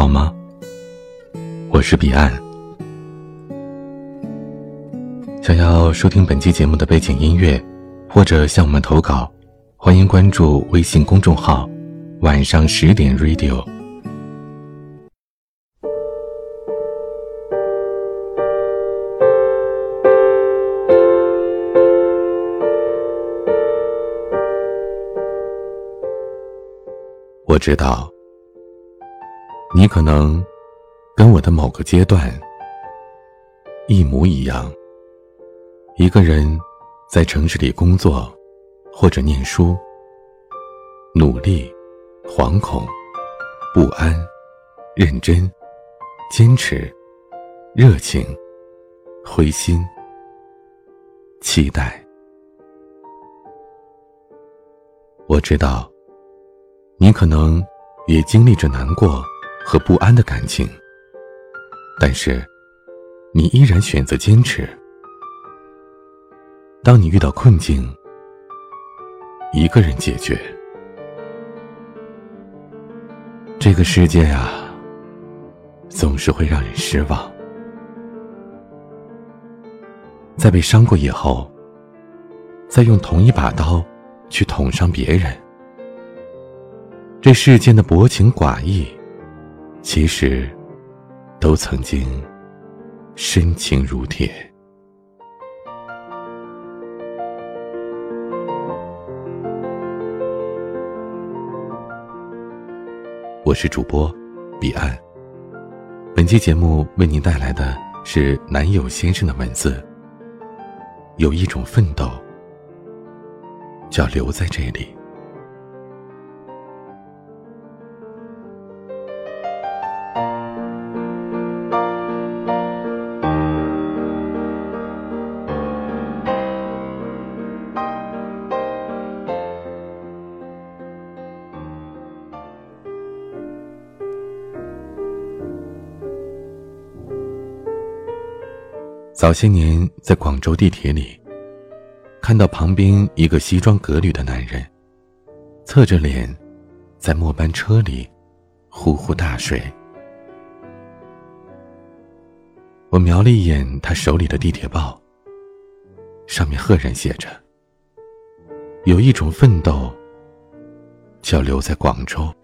好吗？我是彼岸。想要收听本期节目的背景音乐，或者向我们投稿，欢迎关注微信公众号“晚上十点 Radio”。我知道。你可能跟我的某个阶段一模一样。一个人在城市里工作或者念书，努力、惶恐、不安、认真、坚持、热情、灰心、期待。我知道，你可能也经历着难过。和不安的感情，但是你依然选择坚持。当你遇到困境，一个人解决。这个世界呀，总是会让人失望。在被伤过以后，再用同一把刀去捅伤别人，这世间的薄情寡义。其实，都曾经深情如铁。我是主播彼岸。本期节目为您带来的是男友先生的文字。有一种奋斗，叫留在这里。早些年，在广州地铁里，看到旁边一个西装革履的男人，侧着脸，在末班车里呼呼大睡。我瞄了一眼他手里的地铁报，上面赫然写着：“有一种奋斗，叫留在广州。”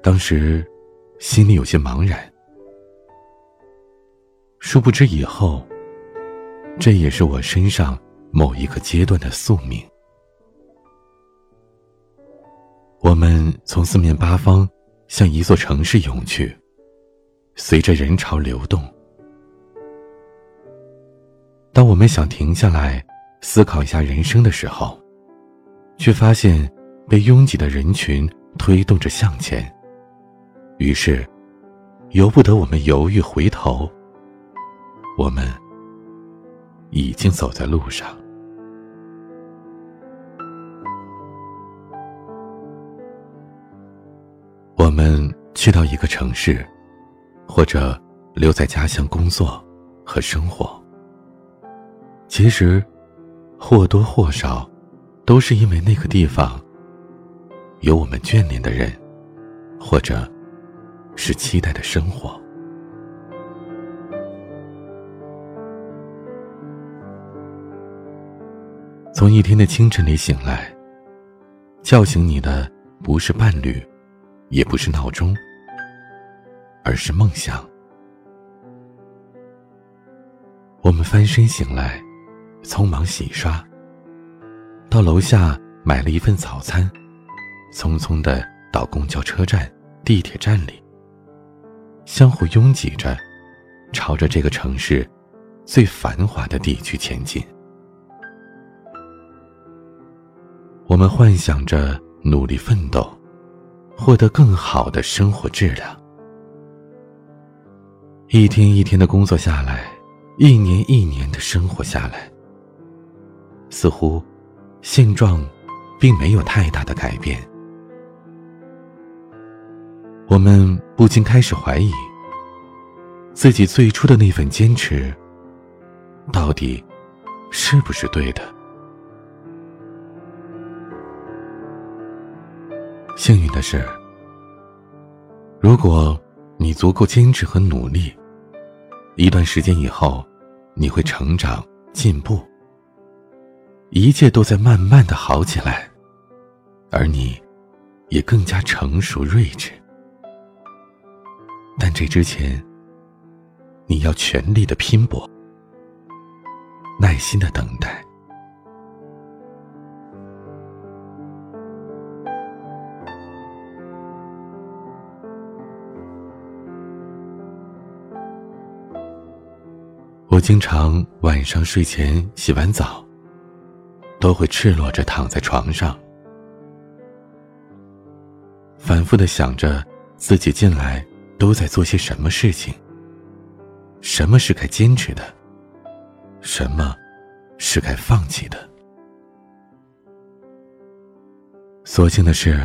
当时，心里有些茫然。殊不知，以后，这也是我身上某一个阶段的宿命。我们从四面八方向一座城市涌去，随着人潮流动。当我们想停下来思考一下人生的时候，却发现被拥挤的人群推动着向前。于是，由不得我们犹豫回头。我们已经走在路上。我们去到一个城市，或者留在家乡工作和生活。其实，或多或少，都是因为那个地方有我们眷恋的人，或者是期待的生活。从一天的清晨里醒来，叫醒你的不是伴侣，也不是闹钟，而是梦想。我们翻身醒来，匆忙洗刷，到楼下买了一份早餐，匆匆的到公交车站、地铁站里，相互拥挤着，朝着这个城市最繁华的地区前进。我们幻想着努力奋斗，获得更好的生活质量。一天一天的工作下来，一年一年的生活下来，似乎现状并没有太大的改变。我们不禁开始怀疑，自己最初的那份坚持，到底是不是对的？幸运的是，如果你足够坚持和努力，一段时间以后，你会成长进步，一切都在慢慢的好起来，而你，也更加成熟睿智。但这之前，你要全力的拼搏，耐心的等待。我经常晚上睡前洗完澡，都会赤裸着躺在床上，反复的想着自己近来都在做些什么事情，什么是该坚持的，什么是该放弃的。所幸的是，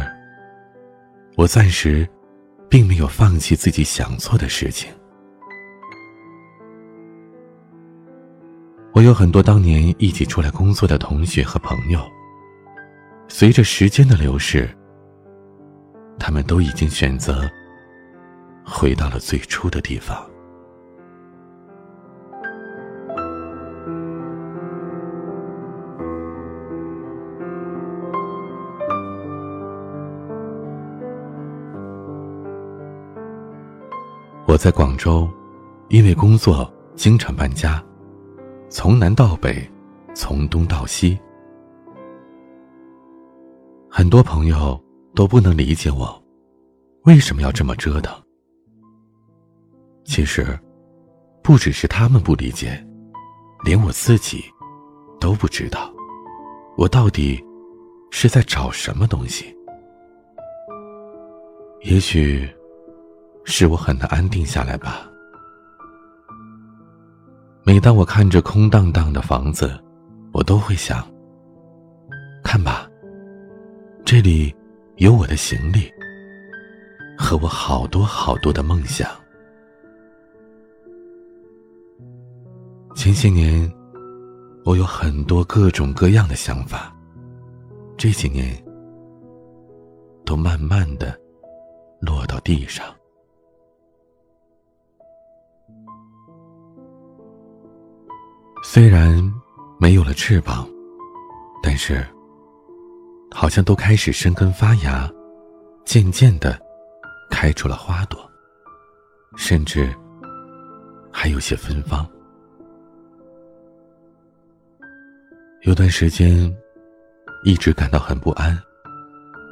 我暂时并没有放弃自己想做的事情。我有很多当年一起出来工作的同学和朋友，随着时间的流逝，他们都已经选择回到了最初的地方。我在广州，因为工作经常搬家。从南到北，从东到西，很多朋友都不能理解我为什么要这么折腾。其实，不只是他们不理解，连我自己都不知道，我到底是在找什么东西。也许，是我很难安定下来吧。每当我看着空荡荡的房子，我都会想：看吧，这里有我的行李，和我好多好多的梦想。前些年，我有很多各种各样的想法，这几年，都慢慢的落到地上。虽然没有了翅膀，但是好像都开始生根发芽，渐渐的开出了花朵，甚至还有些芬芳。有段时间一直感到很不安，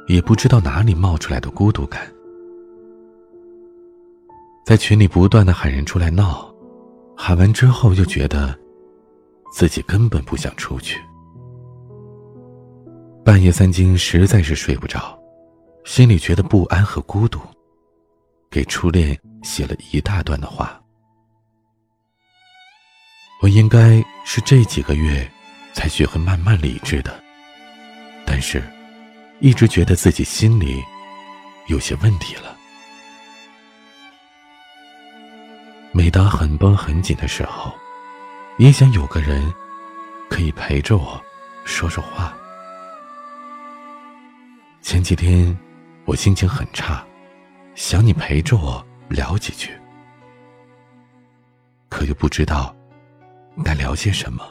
也不知道哪里冒出来的孤独感，在群里不断的喊人出来闹，喊完之后又觉得。自己根本不想出去，半夜三更实在是睡不着，心里觉得不安和孤独，给初恋写了一大段的话。我应该是这几个月才学会慢慢理智的，但是，一直觉得自己心里有些问题了。每当很绷很紧的时候。也想有个人可以陪着我说说话。前几天我心情很差，想你陪着我聊几句，可又不知道该聊些什么。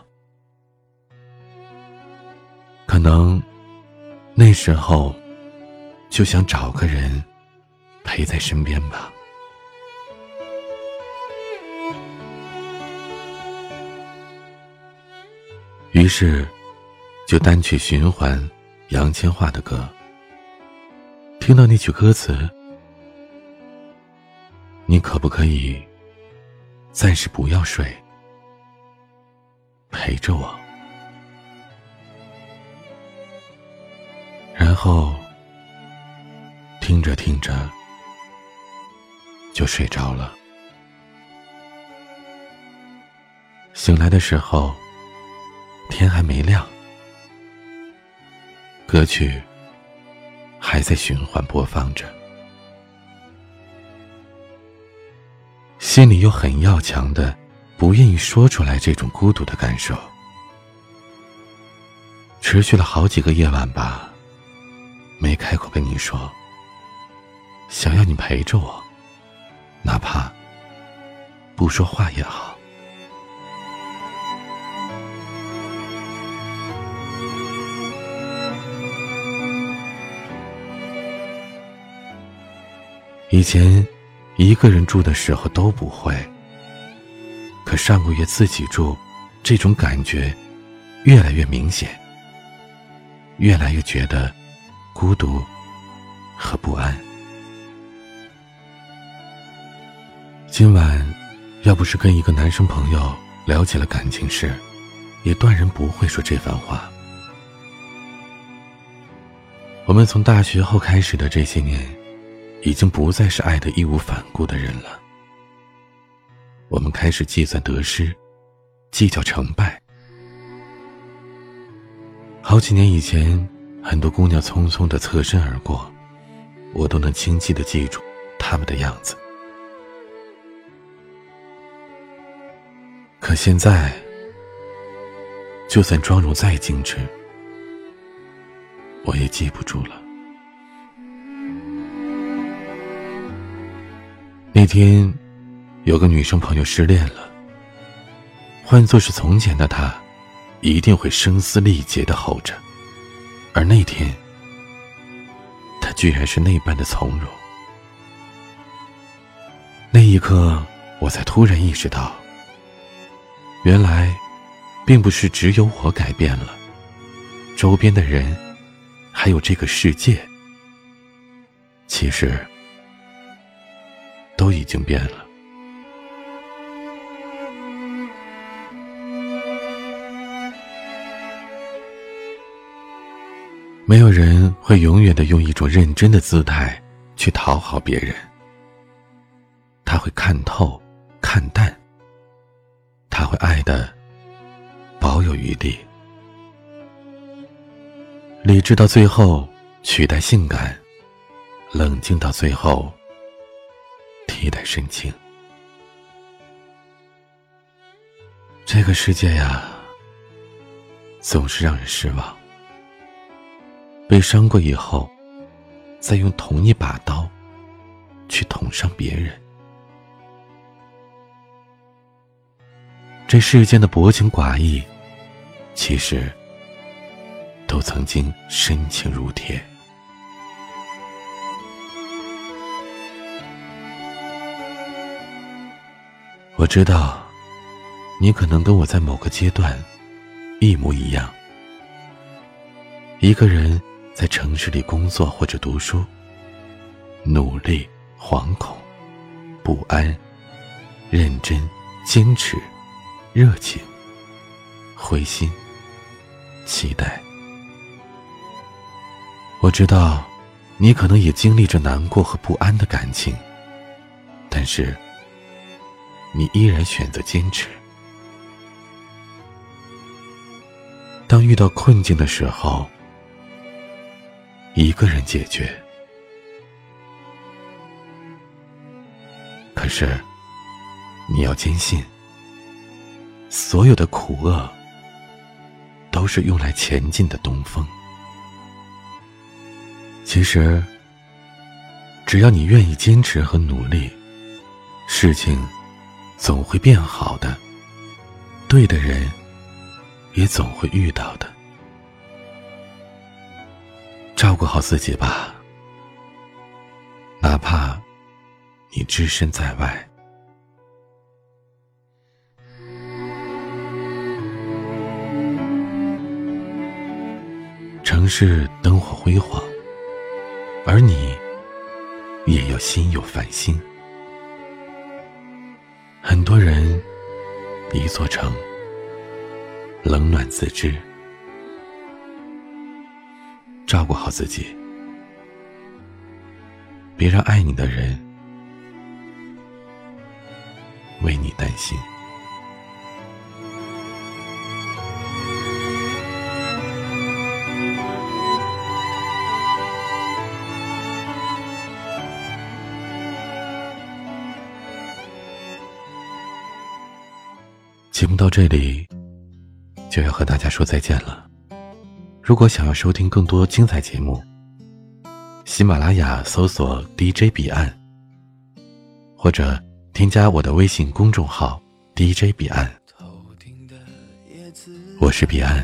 可能那时候就想找个人陪在身边吧。于是，就单曲循环杨千嬅的歌。听到那句歌词：“你可不可以暂时不要睡，陪着我？”然后听着听着就睡着了。醒来的时候。天还没亮，歌曲还在循环播放着，心里又很要强的，不愿意说出来这种孤独的感受，持续了好几个夜晚吧，没开口跟你说，想要你陪着我，哪怕不说话也好。以前一个人住的时候都不会，可上个月自己住，这种感觉越来越明显，越来越觉得孤独和不安。今晚要不是跟一个男生朋友聊起了感情事，也断然不会说这番话。我们从大学后开始的这些年。已经不再是爱的义无反顾的人了。我们开始计算得失，计较成败。好几年以前，很多姑娘匆匆的侧身而过，我都能清晰的记住她们的样子。可现在，就算妆容再精致，我也记不住了。那天，有个女生朋友失恋了。换做是从前的她，一定会声嘶力竭的吼着，而那天，她居然是那般的从容。那一刻，我才突然意识到，原来，并不是只有我改变了，周边的人，还有这个世界，其实。已经变了。没有人会永远的用一种认真的姿态去讨好别人。他会看透，看淡。他会爱的保有余地。理智到最后取代性感，冷静到最后。一代深情。这个世界呀，总是让人失望。被伤过以后，再用同一把刀去捅伤别人。这世间的薄情寡义，其实都曾经深情如铁。我知道，你可能跟我在某个阶段一模一样。一个人在城市里工作或者读书，努力、惶恐、不安、认真、坚持、热情、灰心、期待。我知道，你可能也经历着难过和不安的感情，但是。你依然选择坚持。当遇到困境的时候，一个人解决。可是，你要坚信，所有的苦厄都是用来前进的东风。其实，只要你愿意坚持和努力，事情。总会变好的，对的人也总会遇到的。照顾好自己吧，哪怕你只身在外。城市灯火辉煌，而你也要心有烦心。很多人，一座城，冷暖自知。照顾好自己，别让爱你的人为你担心。节目到这里就要和大家说再见了。如果想要收听更多精彩节目，喜马拉雅搜索 DJ 彼岸，或者添加我的微信公众号 DJ 彼岸。我是彼岸，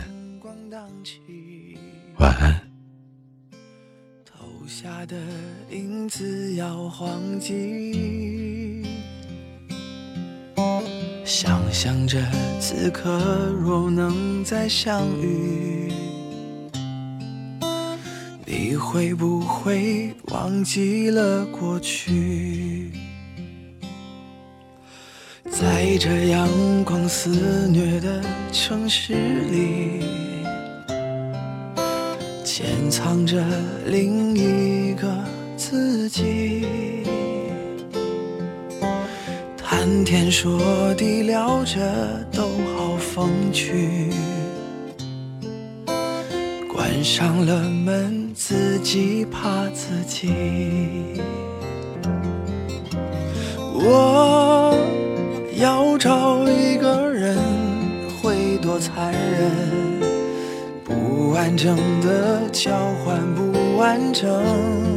晚安。投下的影子要黄金，想象着此刻若能再相遇。你会不会忘记了过去？在这阳光肆虐的城市里，潜藏着另一个自己。谈天说地聊着都好风趣。关上了门，自己怕自己。我要找一个人，会多残忍？不完整的交换不完整。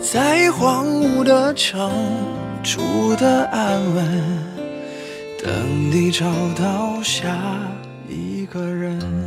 在荒芜的城住的安稳。等你找到下一个人。